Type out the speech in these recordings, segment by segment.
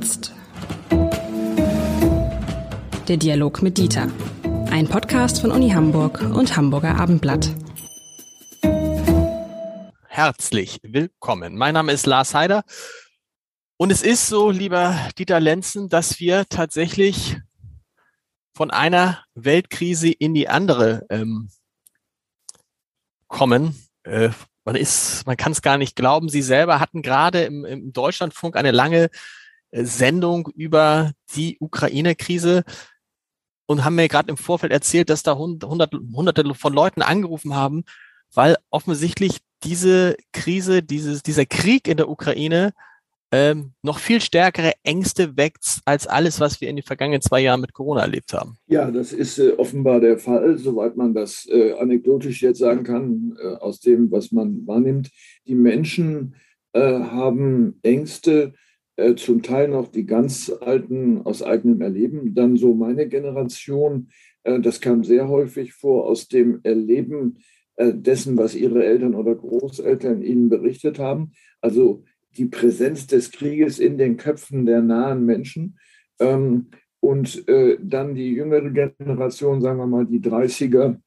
Jetzt. Der Dialog mit Dieter. Ein Podcast von Uni Hamburg und Hamburger Abendblatt. Herzlich willkommen. Mein Name ist Lars Heider. Und es ist so, lieber Dieter Lenzen, dass wir tatsächlich von einer Weltkrise in die andere ähm, kommen. Äh, man man kann es gar nicht glauben. Sie selber hatten gerade im, im Deutschlandfunk eine lange Sendung über die Ukraine-Krise und haben mir gerade im Vorfeld erzählt, dass da hunderte, hunderte von Leuten angerufen haben, weil offensichtlich diese Krise, dieses, dieser Krieg in der Ukraine ähm, noch viel stärkere Ängste weckt als alles, was wir in den vergangenen zwei Jahren mit Corona erlebt haben. Ja, das ist äh, offenbar der Fall, soweit man das äh, anekdotisch jetzt sagen kann, äh, aus dem, was man wahrnimmt. Die Menschen äh, haben Ängste, äh, zum Teil noch die ganz alten aus eigenem Erleben, dann so meine Generation, äh, das kam sehr häufig vor aus dem Erleben dessen, was ihre Eltern oder Großeltern ihnen berichtet haben. Also die Präsenz des Krieges in den Köpfen der nahen Menschen. Ähm, und äh, dann die jüngere Generation, sagen wir mal die 30er,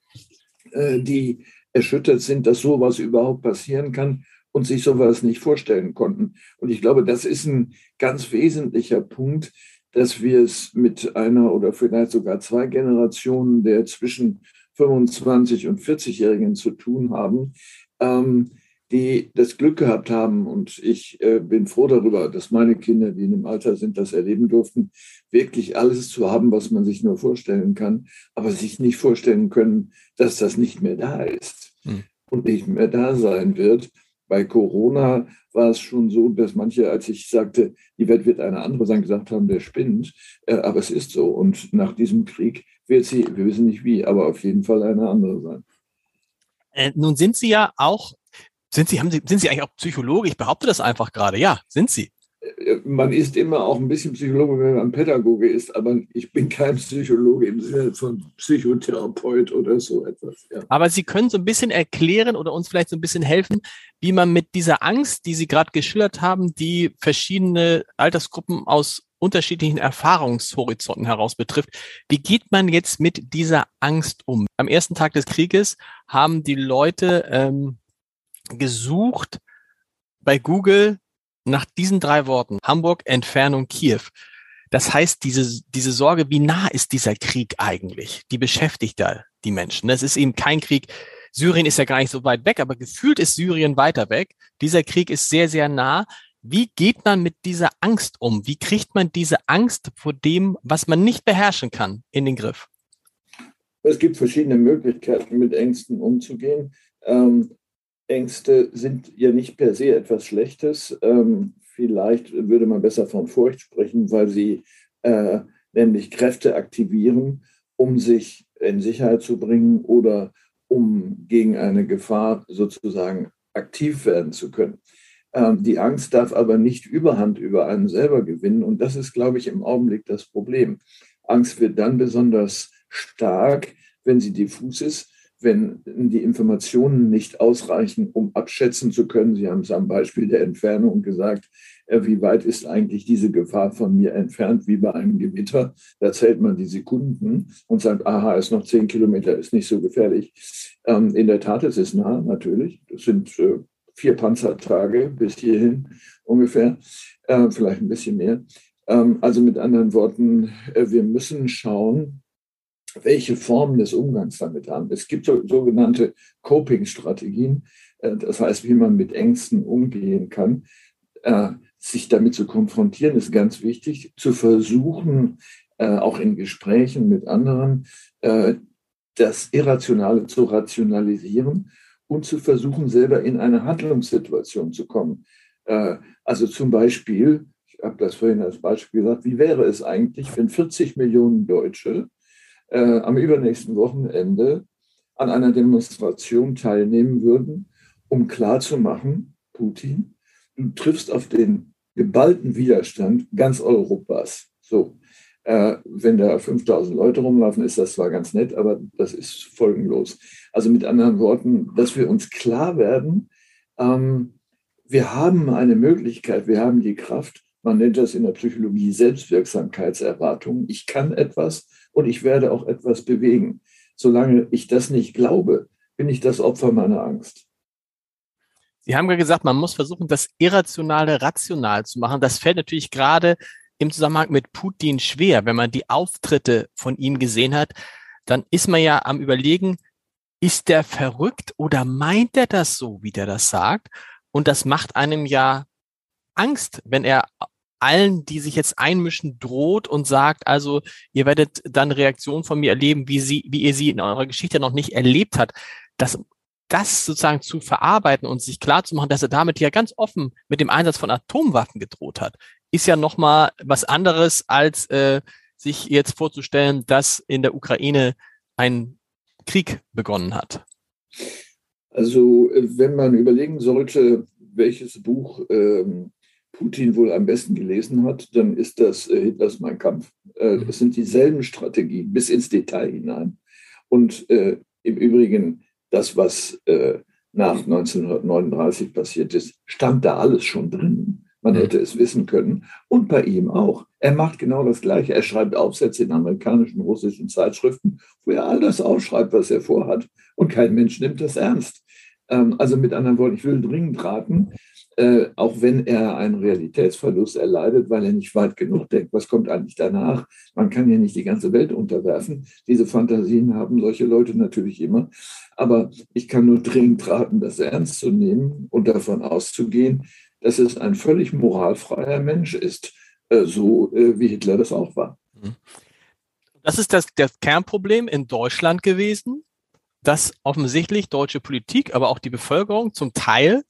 äh, die erschüttert sind, dass sowas überhaupt passieren kann und sich sowas nicht vorstellen konnten. Und ich glaube, das ist ein ganz wesentlicher Punkt, dass wir es mit einer oder vielleicht sogar zwei Generationen der zwischen 25 und 40-Jährigen zu tun haben, ähm, die das Glück gehabt haben, und ich äh, bin froh darüber, dass meine Kinder, die in dem Alter sind, das erleben durften, wirklich alles zu haben, was man sich nur vorstellen kann, aber sich nicht vorstellen können, dass das nicht mehr da ist hm. und nicht mehr da sein wird. Bei Corona war es schon so, dass manche, als ich sagte, die Welt wird eine andere sein, gesagt haben, der spinnt. Äh, aber es ist so. Und nach diesem Krieg wird sie, wir wissen nicht wie, aber auf jeden Fall eine andere sein. Äh, nun sind Sie ja auch sind Sie, haben Sie, sind Sie eigentlich auch Psychologe? Ich behaupte das einfach gerade. Ja, sind Sie. Man ist immer auch ein bisschen Psychologe, wenn man Pädagoge ist, aber ich bin kein Psychologe im Sinne von Psychotherapeut oder so etwas. Ja. Aber Sie können so ein bisschen erklären oder uns vielleicht so ein bisschen helfen, wie man mit dieser Angst, die Sie gerade geschildert haben, die verschiedene Altersgruppen aus unterschiedlichen Erfahrungshorizonten heraus betrifft. Wie geht man jetzt mit dieser Angst um? Am ersten Tag des Krieges haben die Leute ähm, gesucht bei Google nach diesen drei Worten. Hamburg, Entfernung, Kiew. Das heißt, diese, diese Sorge, wie nah ist dieser Krieg eigentlich, die beschäftigt da die Menschen. Das ist eben kein Krieg. Syrien ist ja gar nicht so weit weg, aber gefühlt ist Syrien weiter weg. Dieser Krieg ist sehr, sehr nah. Wie geht man mit dieser Angst um? Wie kriegt man diese Angst vor dem, was man nicht beherrschen kann, in den Griff? Es gibt verschiedene Möglichkeiten, mit Ängsten umzugehen. Ähm, Ängste sind ja nicht per se etwas Schlechtes. Ähm, vielleicht würde man besser von Furcht sprechen, weil sie äh, nämlich Kräfte aktivieren, um sich in Sicherheit zu bringen oder um gegen eine Gefahr sozusagen aktiv werden zu können. Ähm, die Angst darf aber nicht Überhand über einen selber gewinnen und das ist, glaube ich, im Augenblick das Problem. Angst wird dann besonders stark, wenn sie diffus ist, wenn die Informationen nicht ausreichen, um abschätzen zu können. Sie haben es am Beispiel der Entfernung gesagt, äh, wie weit ist eigentlich diese Gefahr von mir entfernt, wie bei einem Gewitter. Da zählt man die Sekunden und sagt, aha, ist noch zehn Kilometer, ist nicht so gefährlich. Ähm, in der Tat, es ist nah, natürlich. Das sind äh, vier Panzertage bis hierhin ungefähr, äh, vielleicht ein bisschen mehr. Ähm, also mit anderen Worten, wir müssen schauen, welche Formen des Umgangs damit haben. Es gibt so, sogenannte Coping-Strategien, äh, das heißt, wie man mit Ängsten umgehen kann. Äh, sich damit zu konfrontieren, ist ganz wichtig. Zu versuchen, äh, auch in Gesprächen mit anderen, das Irrationale zu rationalisieren und zu versuchen, selber in eine Handlungssituation zu kommen. Also zum Beispiel, ich habe das vorhin als Beispiel gesagt, wie wäre es eigentlich, wenn 40 Millionen Deutsche äh, am übernächsten Wochenende an einer Demonstration teilnehmen würden, um klarzumachen, Putin, du triffst auf den geballten Widerstand ganz Europas. So, äh, wenn da 5000 Leute rumlaufen, ist das zwar ganz nett, aber das ist folgenlos. Also mit anderen Worten, dass wir uns klar werden, ähm, wir haben eine Möglichkeit, wir haben die Kraft, Man nennt das in der Psychologie Selbstwirksamkeitserwartung. Ich kann etwas und ich werde auch etwas bewegen. Solange ich das nicht glaube, bin ich das Opfer meiner Angst. Sie haben ja gesagt, man muss versuchen, das Irrationale rational zu machen. Das fällt natürlich gerade im Zusammenhang mit Putin schwer. Wenn man die Auftritte von ihm gesehen hat, dann ist man ja am Überlegen, ist der verrückt oder meint er das so, wie der das sagt? Und das macht einem ja Angst, wenn er allen, die sich jetzt einmischen, droht und sagt, also ihr werdet dann Reaktionen von mir erleben, wie sie, wie ihr sie in eurer Geschichte noch nicht erlebt hat. Das, das sozusagen zu verarbeiten und sich klar zu machen, dass er damit ja ganz offen mit dem Einsatz von Atomwaffen gedroht hat, ist ja nochmal was anderes, als äh, sich jetzt vorzustellen, dass in der Ukraine ein Krieg begonnen hat. Also wenn man überlegen sollte, welches Buch ähm, Putin wohl am besten gelesen hat, dann ist das äh, Hitlers Mein Kampf. Äh, mhm. es sind dieselben Strategien bis ins Detail hinein. Und äh, im Übrigen, das, was äh, nach 1939 passiert ist, stand da alles schon drin. Man mhm. hätte es wissen können. Und bei ihm auch. Er macht genau das Gleiche. Er schreibt Aufsätze in amerikanischen, russischen Zeitschriften, wo er all das aufschreibt, was er vorhat. Und kein Mensch nimmt das ernst. Ähm, also mit anderen Worten, ich will dringend raten, äh, auch wenn er einen Realitätsverlust erleidet, weil er nicht weit genug denkt. Was kommt eigentlich danach? Man kann ja nicht die ganze Welt unterwerfen. Diese Fantasien haben solche Leute natürlich immer. Aber ich kann nur dringend raten, das ernst zu nehmen und davon auszugehen, dass es ein völlig moralfreier Mensch ist, äh, so äh, wie Hitler das auch war. Mhm. Das ist das, das Kernproblem in Deutschland gewesen, dass offensichtlich deutsche Politik, aber auch die Bevölkerung zum Teil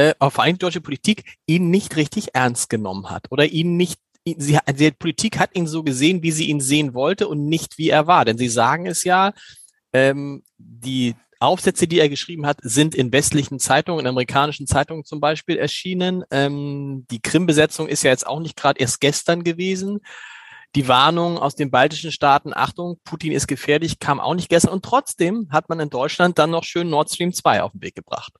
äh, vor allem deutsche Politik ihn nicht richtig ernst genommen hat oder ihn nicht Sie, die Politik hat ihn so gesehen, wie sie ihn sehen wollte und nicht wie er war. Denn sie sagen es ja, ähm, die Aufsätze, die er geschrieben hat, sind in westlichen Zeitungen, in amerikanischen Zeitungen zum Beispiel erschienen. Ähm, die Krim-Besetzung ist ja jetzt auch nicht gerade erst gestern gewesen. Die Warnung aus den baltischen Staaten, Achtung, Putin ist gefährlich, kam auch nicht gestern. Und trotzdem hat man in Deutschland dann noch schön Nord Stream 2 auf den Weg gebracht.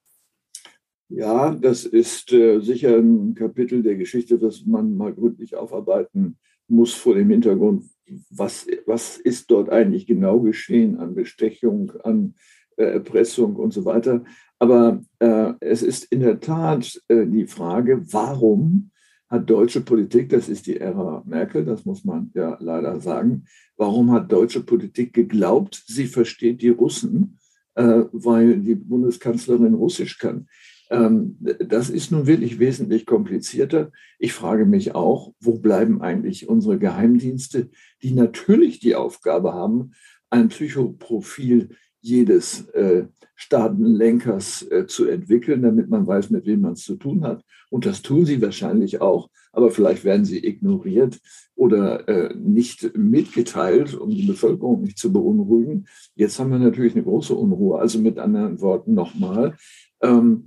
Ja, das ist äh, sicher ein Kapitel der Geschichte, das man mal gründlich aufarbeiten muss vor dem Hintergrund, was, was ist dort eigentlich genau geschehen an Bestechung, an äh, Erpressung und so weiter. Aber äh, es ist in der Tat äh, die Frage, warum hat deutsche Politik, das ist die Ära Merkel, das muss man ja leider sagen, warum hat deutsche Politik geglaubt, sie versteht die Russen, äh, weil die Bundeskanzlerin Russisch kann? Ähm, das ist nun wirklich wesentlich komplizierter. Ich frage mich auch, wo bleiben eigentlich unsere Geheimdienste, die natürlich die Aufgabe haben, ein Psychoprofil jedes äh, Staatenlenkers äh, zu entwickeln, damit man weiß, mit wem man es zu tun hat. Und das tun sie wahrscheinlich auch, aber vielleicht werden sie ignoriert oder äh, nicht mitgeteilt, um die Bevölkerung nicht zu beunruhigen. Jetzt haben wir natürlich eine große Unruhe. Also mit anderen Worten nochmal, ähm,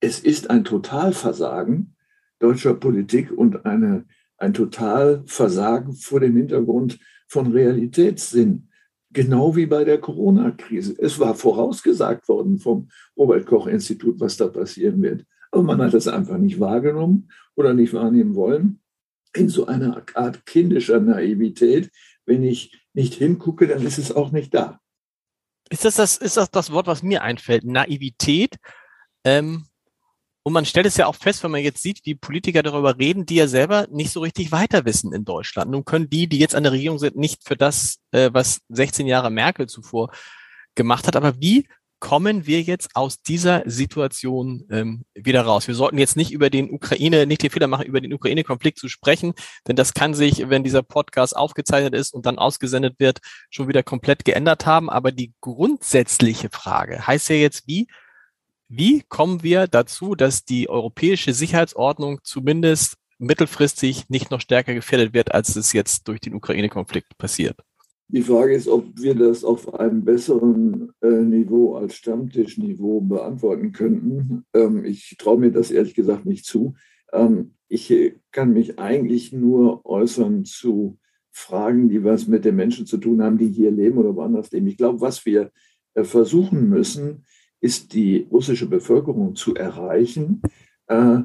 es ist ein Totalversagen deutscher Politik und eine, ein Totalversagen vor dem Hintergrund von Realitätssinn. Genau wie bei der Corona-Krise. Es war vorausgesagt worden vom Robert Koch-Institut, was da passieren wird. Aber man hat es einfach nicht wahrgenommen oder nicht wahrnehmen wollen. In so einer Art kindischer Naivität. Wenn ich nicht hingucke, dann ist es auch nicht da. Ist das das, ist das, das Wort, was mir einfällt? Naivität? Ähm, und man stellt es ja auch fest, wenn man jetzt sieht, wie Politiker darüber reden, die ja selber nicht so richtig weiter wissen in Deutschland. Nun können die, die jetzt an der Regierung sind, nicht für das, äh, was 16 Jahre Merkel zuvor gemacht hat. Aber wie kommen wir jetzt aus dieser Situation ähm, wieder raus? Wir sollten jetzt nicht über den Ukraine, nicht den Fehler machen, über den Ukraine-Konflikt zu sprechen, denn das kann sich, wenn dieser Podcast aufgezeichnet ist und dann ausgesendet wird, schon wieder komplett geändert haben. Aber die grundsätzliche Frage heißt ja jetzt, wie wie kommen wir dazu, dass die europäische Sicherheitsordnung zumindest mittelfristig nicht noch stärker gefährdet wird, als es jetzt durch den Ukraine-Konflikt passiert? Die Frage ist, ob wir das auf einem besseren äh, Niveau als Stammtischniveau beantworten könnten. Ähm, ich traue mir das ehrlich gesagt nicht zu. Ähm, ich kann mich eigentlich nur äußern zu Fragen, die was mit den Menschen zu tun haben, die hier leben oder woanders leben. Ich glaube, was wir äh, versuchen müssen, ist die russische Bevölkerung zu erreichen, äh,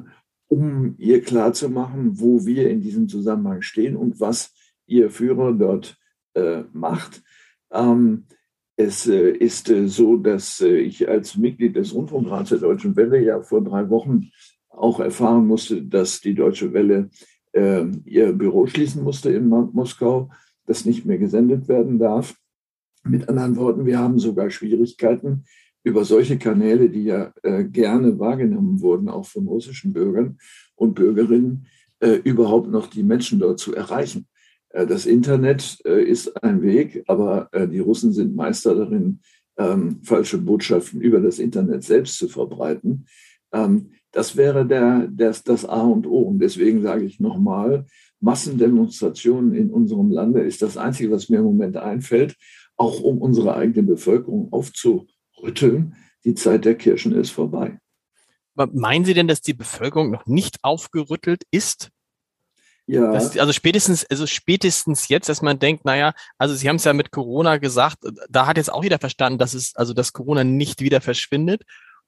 um ihr klarzumachen, wo wir in diesem Zusammenhang stehen und was ihr Führer dort äh, macht. Ähm, es äh, ist äh, so, dass äh, ich als Mitglied des Rundfunkrats der Deutschen Welle ja vor drei Wochen auch erfahren musste, dass die Deutsche Welle ähm, ihr Büro schließen musste in Moskau, das nicht mehr gesendet werden darf. Mit anderen Worten, wir haben sogar Schwierigkeiten, über solche Kanäle, die ja äh, gerne wahrgenommen wurden, auch von russischen Bürgern und Bürgerinnen, äh, überhaupt noch die Menschen dort zu erreichen. Äh, das Internet äh, ist ein Weg, aber äh, die Russen sind Meister darin, ähm, falsche Botschaften über das Internet selbst zu verbreiten. Ähm, das wäre der, das, das A und O. Und deswegen sage ich nochmal, Massendemonstrationen in unserem Lande ist das Einzige, was mir im Moment einfällt, auch um unsere eigene Bevölkerung aufzurütteln. Die Zeit der Kirchen ist vorbei. meinen Sie denn, dass die Bevölkerung noch nicht aufgerüttelt ist? Ja. Das, also spätestens, also spätestens jetzt, dass man denkt, naja, also Sie haben es ja mit Corona gesagt, da hat jetzt auch jeder verstanden, dass es, also dass Corona nicht wieder verschwindet.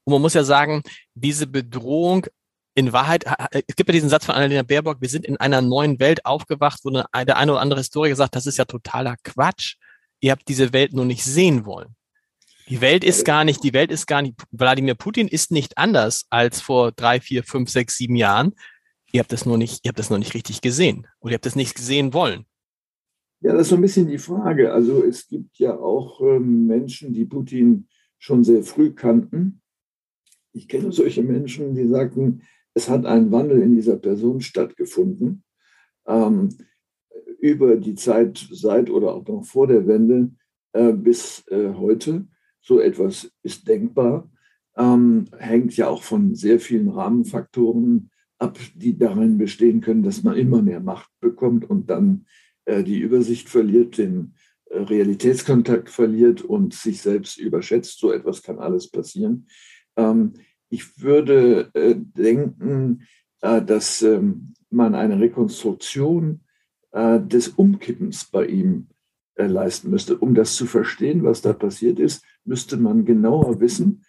Und man muss ja sagen, diese Bedrohung in Wahrheit, es gibt ja diesen Satz von Annalena Baerbock, wir sind in einer neuen Welt aufgewacht, wo der eine oder andere Historiker sagt, das ist ja totaler Quatsch. Ihr habt diese Welt nur nicht sehen wollen. Die Welt ist gar nicht, die Welt ist gar nicht, Wladimir Putin ist nicht anders als vor drei, vier, fünf, sechs, sieben Jahren. Ihr habt das nur nicht, ihr habt das noch nicht richtig gesehen oder ihr habt das nicht gesehen wollen. Ja, das ist so ein bisschen die Frage. Also es gibt ja auch ähm, Menschen, die Putin schon sehr früh kannten. Ich kenne solche Menschen, die sagten, es hat ein Wandel in dieser Person stattgefunden. Ähm, über die Zeit seit oder auch noch vor der Wende äh, bis äh, heute. So etwas ist denkbar. Ähm, hängt ja auch von sehr vielen Rahmenfaktoren ab, die darin bestehen können, dass man immer mehr Macht bekommt und dann äh, die Übersicht verliert, den äh, Realitätskontakt verliert und sich selbst überschätzt. So etwas kann alles passieren. Ähm, ich würde äh, denken, äh, dass ähm, man eine Rekonstruktion äh, des Umkippens bei ihm äh, leisten müsste. Um das zu verstehen, was da passiert ist, müsste man genauer wissen,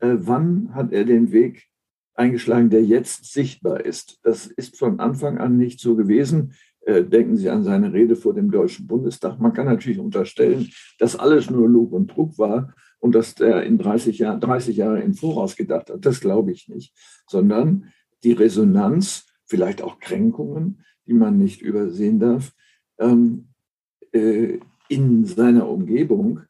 wann hat er den Weg eingeschlagen, der jetzt sichtbar ist. Das ist von Anfang an nicht so gewesen. Äh, denken Sie an seine Rede vor dem Deutschen Bundestag. Man kann natürlich unterstellen, dass alles nur Lug und Druck war und dass er in 30 Jahren, 30 Jahre im Voraus gedacht hat. Das glaube ich nicht, sondern die Resonanz, vielleicht auch Kränkungen, die man nicht übersehen darf, ähm, äh, in seiner Umgebung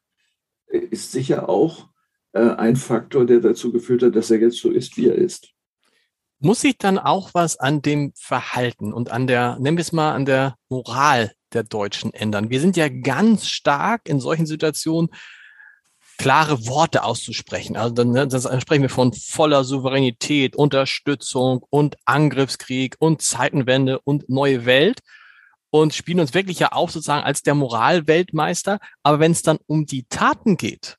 äh, ist sicher auch äh, ein Faktor, der dazu geführt hat, dass er jetzt so ist, wie er ist muss sich dann auch was an dem Verhalten und an der, nennen wir es mal, an der Moral der Deutschen ändern. Wir sind ja ganz stark in solchen Situationen, klare Worte auszusprechen. Also dann, ne, dann sprechen wir von voller Souveränität, Unterstützung und Angriffskrieg und Zeitenwende und neue Welt und spielen uns wirklich ja auch sozusagen als der Moralweltmeister. Aber wenn es dann um die Taten geht,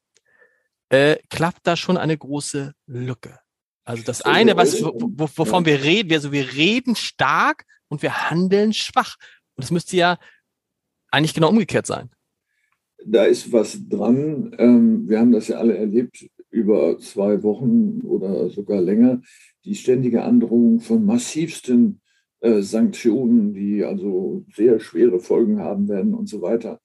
äh, klappt da schon eine große Lücke. Also das eine, was, wovon wir reden, also wir reden stark und wir handeln schwach. Und das müsste ja eigentlich genau umgekehrt sein. Da ist was dran. Ähm, wir haben das ja alle erlebt über zwei Wochen oder sogar länger. Die ständige Androhung von massivsten äh, Sanktionen, die also sehr schwere Folgen haben werden und so weiter.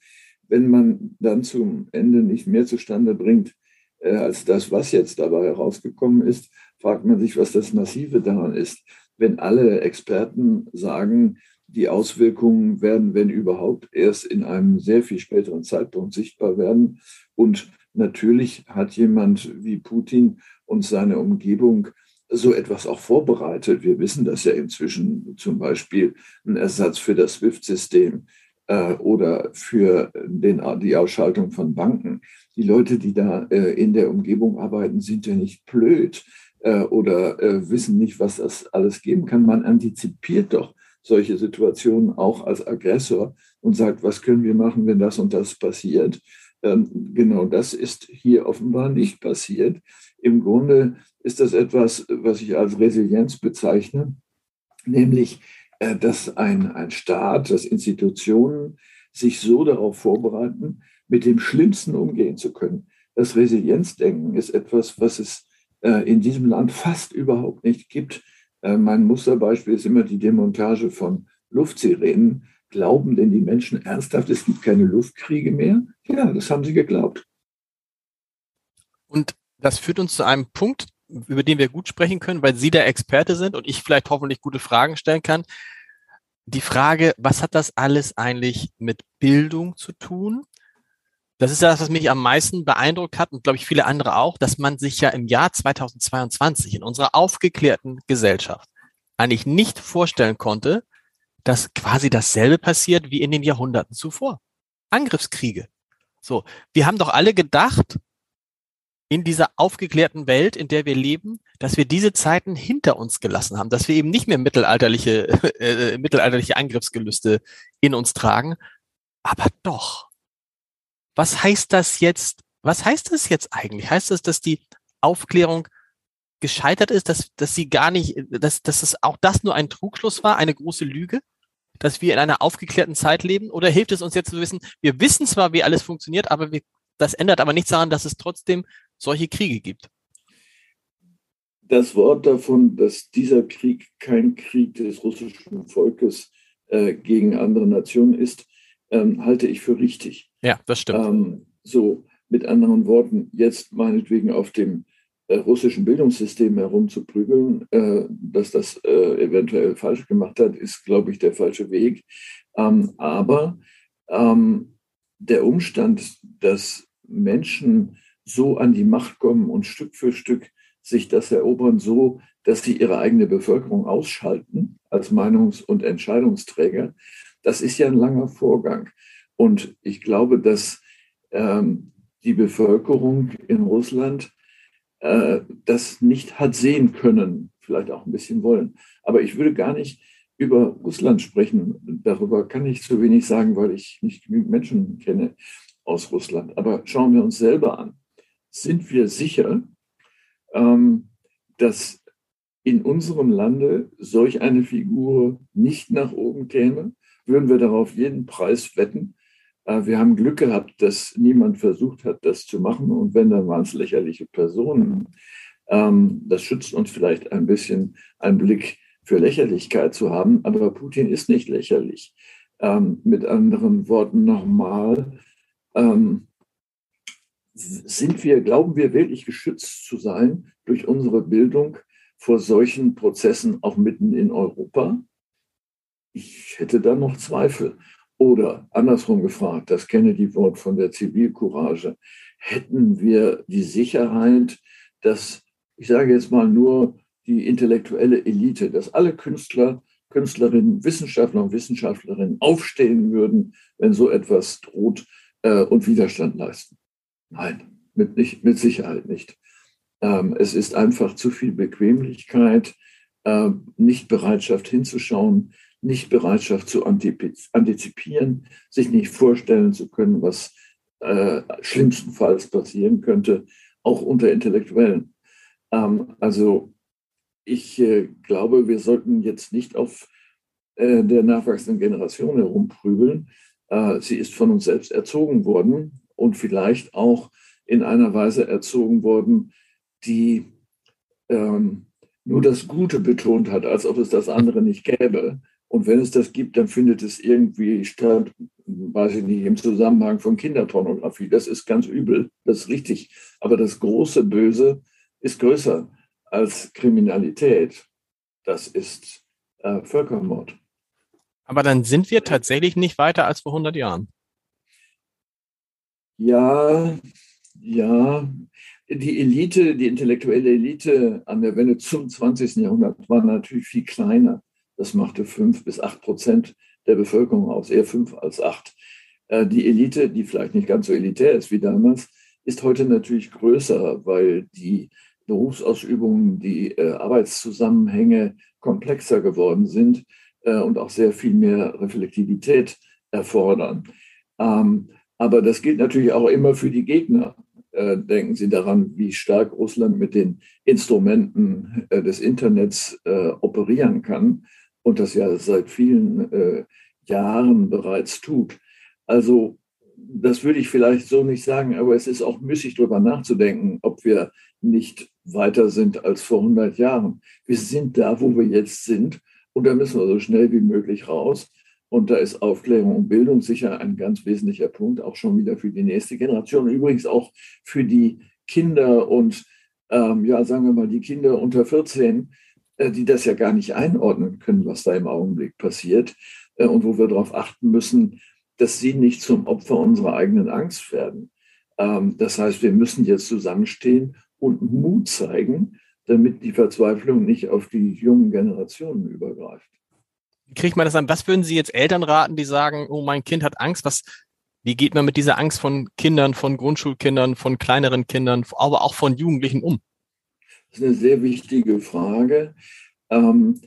Wenn man dann zum Ende nicht mehr zustande bringt, äh, als das, was jetzt dabei herausgekommen ist, fragt man sich, was das Massive daran ist. Wenn alle Experten sagen, die Auswirkungen werden, wenn überhaupt, erst in einem sehr viel späteren Zeitpunkt sichtbar werden. Und natürlich hat jemand wie Putin und seine Umgebung so etwas auch vorbereitet. Wir wissen dass ja inzwischen zum Beispiel ein Ersatz für das SWIFT-System äh, oder für den, die Ausschaltung von Banken. Die Leute, die da äh, in der Umgebung arbeiten, sind ja nicht blöd äh, oder äh, wissen nicht, was das alles geben kann. Man antizipiert doch solche Situationen auch als Aggressor und sagt, was können wir machen, wenn das und das passiert. Ähm, genau das ist hier offenbar nicht passiert. Im Grunde ist das etwas, was ich als Resilienz bezeichne, nämlich, äh, dass ein, ein Staat, dass Institutionen sich so darauf vorbereiten, mit dem Schlimmsten umgehen zu können. Das Resilienzdenken ist etwas, was es äh, in diesem Land fast überhaupt nicht gibt. Äh, mein Musterbeispiel ist immer die Demontage von Luftsirenen. Glauben denn die Menschen ernsthaft, es gibt keine Luftkriege mehr? Ja, das haben sie geglaubt. Und das führt uns zu einem Punkt, über den wir gut sprechen können, weil Sie der Experte sind und ich vielleicht hoffentlich gute Fragen stellen kann. Die Frage, was hat das alles eigentlich mit Bildung zu tun? Das ist das, was mich am meisten beeindruckt hat und glaube ich viele andere auch, dass man sich ja im Jahr 2022 in unserer aufgeklärten Gesellschaft eigentlich nicht vorstellen konnte, dass quasi dasselbe passiert wie in den Jahrhunderten zuvor. Angriffskriege. So, wir haben doch alle gedacht, in dieser aufgeklärten Welt, in der wir leben, dass wir diese Zeiten hinter uns gelassen haben, dass wir eben nicht mehr mittelalterliche, äh, mittelalterliche Angriffsgelüste in uns tragen. Aber doch. Was heißt das jetzt? Was heißt das jetzt eigentlich? Heißt das, dass die Aufklärung gescheitert ist, dass, dass sie gar nicht, dass, dass es auch das nur ein Trugschluss war, eine große Lüge? Dass wir in einer aufgeklärten Zeit leben? Oder hilft es uns jetzt zu wissen, wir wissen zwar, wie alles funktioniert, aber wir, das ändert aber nichts daran, dass es trotzdem solche Kriege gibt. Das Wort davon, dass dieser Krieg kein Krieg des russischen Volkes äh, gegen andere Nationen ist, ähm, halte ich für richtig. Ja, das stimmt. Ähm, so, mit anderen Worten, jetzt meinetwegen auf dem russischen Bildungssystem herumzuprügeln, äh, dass das äh, eventuell falsch gemacht hat, ist, glaube ich, der falsche Weg. Ähm, aber ähm, der Umstand, dass Menschen so an die Macht kommen und Stück für Stück sich das erobern, so dass sie ihre eigene Bevölkerung ausschalten als Meinungs- und Entscheidungsträger. Das ist ja ein langer Vorgang. Und ich glaube, dass ähm, die Bevölkerung in Russland äh, das nicht hat sehen können, vielleicht auch ein bisschen wollen. Aber ich würde gar nicht über Russland sprechen. Darüber kann ich zu wenig sagen, weil ich nicht genügend Menschen kenne aus Russland. Aber schauen wir uns selber an sind wir sicher, ähm, dass in unserem Lande solch eine Figur nicht nach oben käme, würden wir darauf jeden Preis wetten. Äh, wir haben Glück gehabt, dass niemand versucht hat, das zu machen. Und wenn, dann waren es lächerliche Personen. Ähm, das schützt uns vielleicht ein bisschen, einen Blick für Lächerlichkeit zu haben. Aber Putin ist nicht lächerlich. Ähm, mit anderen Worten nochmal, ähm, sind wir, glauben wir wirklich geschützt zu sein durch unsere Bildung vor solchen Prozessen auch mitten in Europa? Ich hätte da noch Zweifel. Oder andersrum gefragt, das Kennedy-Wort von der Zivilcourage, hätten wir die Sicherheit, dass, ich sage jetzt mal nur die intellektuelle Elite, dass alle Künstler, Künstlerinnen, Wissenschaftler und Wissenschaftlerinnen aufstehen würden, wenn so etwas droht äh, und Widerstand leisten. Nein, mit, nicht, mit Sicherheit nicht. Ähm, es ist einfach zu viel Bequemlichkeit, äh, nicht Bereitschaft hinzuschauen, nicht Bereitschaft zu antizipieren, sich nicht vorstellen zu können, was äh, schlimmstenfalls passieren könnte, auch unter Intellektuellen. Ähm, also ich äh, glaube, wir sollten jetzt nicht auf äh, der nachwachsenden Generation herumprügeln. Äh, sie ist von uns selbst erzogen worden und vielleicht auch in einer Weise erzogen worden, die ähm, nur das Gute betont hat, als ob es das andere nicht gäbe. Und wenn es das gibt, dann findet es irgendwie statt, weiß ich nicht, im Zusammenhang von Kinderpornografie. Das ist ganz übel, das ist richtig. Aber das große Böse ist größer als Kriminalität. Das ist äh, Völkermord. Aber dann sind wir tatsächlich nicht weiter als vor 100 Jahren. Ja, ja. Die Elite, die intellektuelle Elite an der Wende zum 20. Jahrhundert war natürlich viel kleiner. Das machte fünf bis acht Prozent der Bevölkerung aus, eher fünf als acht. Äh, die Elite, die vielleicht nicht ganz so elitär ist wie damals, ist heute natürlich größer, weil die Berufsausübungen, die äh, Arbeitszusammenhänge komplexer geworden sind äh, und auch sehr viel mehr Reflektivität erfordern. Ähm, aber das gilt natürlich auch immer für die Gegner. Denken Sie daran, wie stark Russland mit den Instrumenten des Internets operieren kann und das ja seit vielen Jahren bereits tut. Also das würde ich vielleicht so nicht sagen, aber es ist auch müßig darüber nachzudenken, ob wir nicht weiter sind als vor 100 Jahren. Wir sind da, wo wir jetzt sind und da müssen wir so schnell wie möglich raus. Und da ist Aufklärung und Bildung sicher ein ganz wesentlicher Punkt, auch schon wieder für die nächste Generation. Übrigens auch für die Kinder und, ähm, ja, sagen wir mal, die Kinder unter 14, äh, die das ja gar nicht einordnen können, was da im Augenblick passiert. Äh, und wo wir darauf achten müssen, dass sie nicht zum Opfer unserer eigenen Angst werden. Ähm, das heißt, wir müssen jetzt zusammenstehen und Mut zeigen, damit die Verzweiflung nicht auf die jungen Generationen übergreift. Wie kriegt man das an? Was würden Sie jetzt Eltern raten, die sagen, oh, mein Kind hat Angst? Was, wie geht man mit dieser Angst von Kindern, von Grundschulkindern, von kleineren Kindern, aber auch von Jugendlichen um? Das ist eine sehr wichtige Frage. Ähm,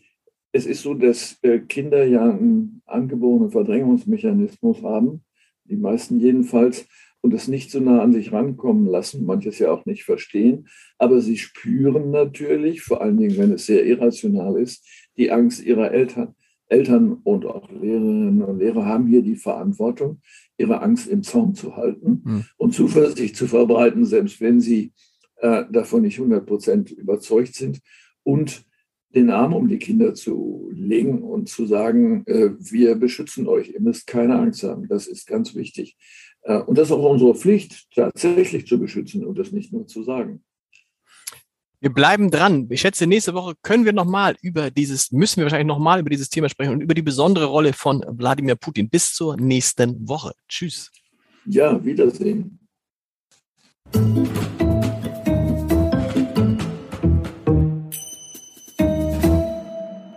es ist so, dass äh, Kinder ja einen angeborenen Verdrängungsmechanismus haben, die meisten jedenfalls, und es nicht so nah an sich rankommen lassen, manches ja auch nicht verstehen, aber sie spüren natürlich, vor allen Dingen, wenn es sehr irrational ist, die Angst ihrer Eltern. Eltern und auch Lehrerinnen und Lehrer haben hier die Verantwortung, ihre Angst im Zaum zu halten mhm. und Zuversicht zu verbreiten, selbst wenn sie äh, davon nicht 100 Prozent überzeugt sind und den Arm um die Kinder zu legen und zu sagen, äh, wir beschützen euch, ihr müsst keine Angst haben. Das ist ganz wichtig. Äh, und das ist auch unsere Pflicht, tatsächlich zu beschützen und das nicht nur zu sagen. Wir bleiben dran. Ich schätze, nächste Woche können wir nochmal über dieses, müssen wir wahrscheinlich nochmal über dieses Thema sprechen und über die besondere Rolle von Wladimir Putin. Bis zur nächsten Woche. Tschüss. Ja, Wiedersehen.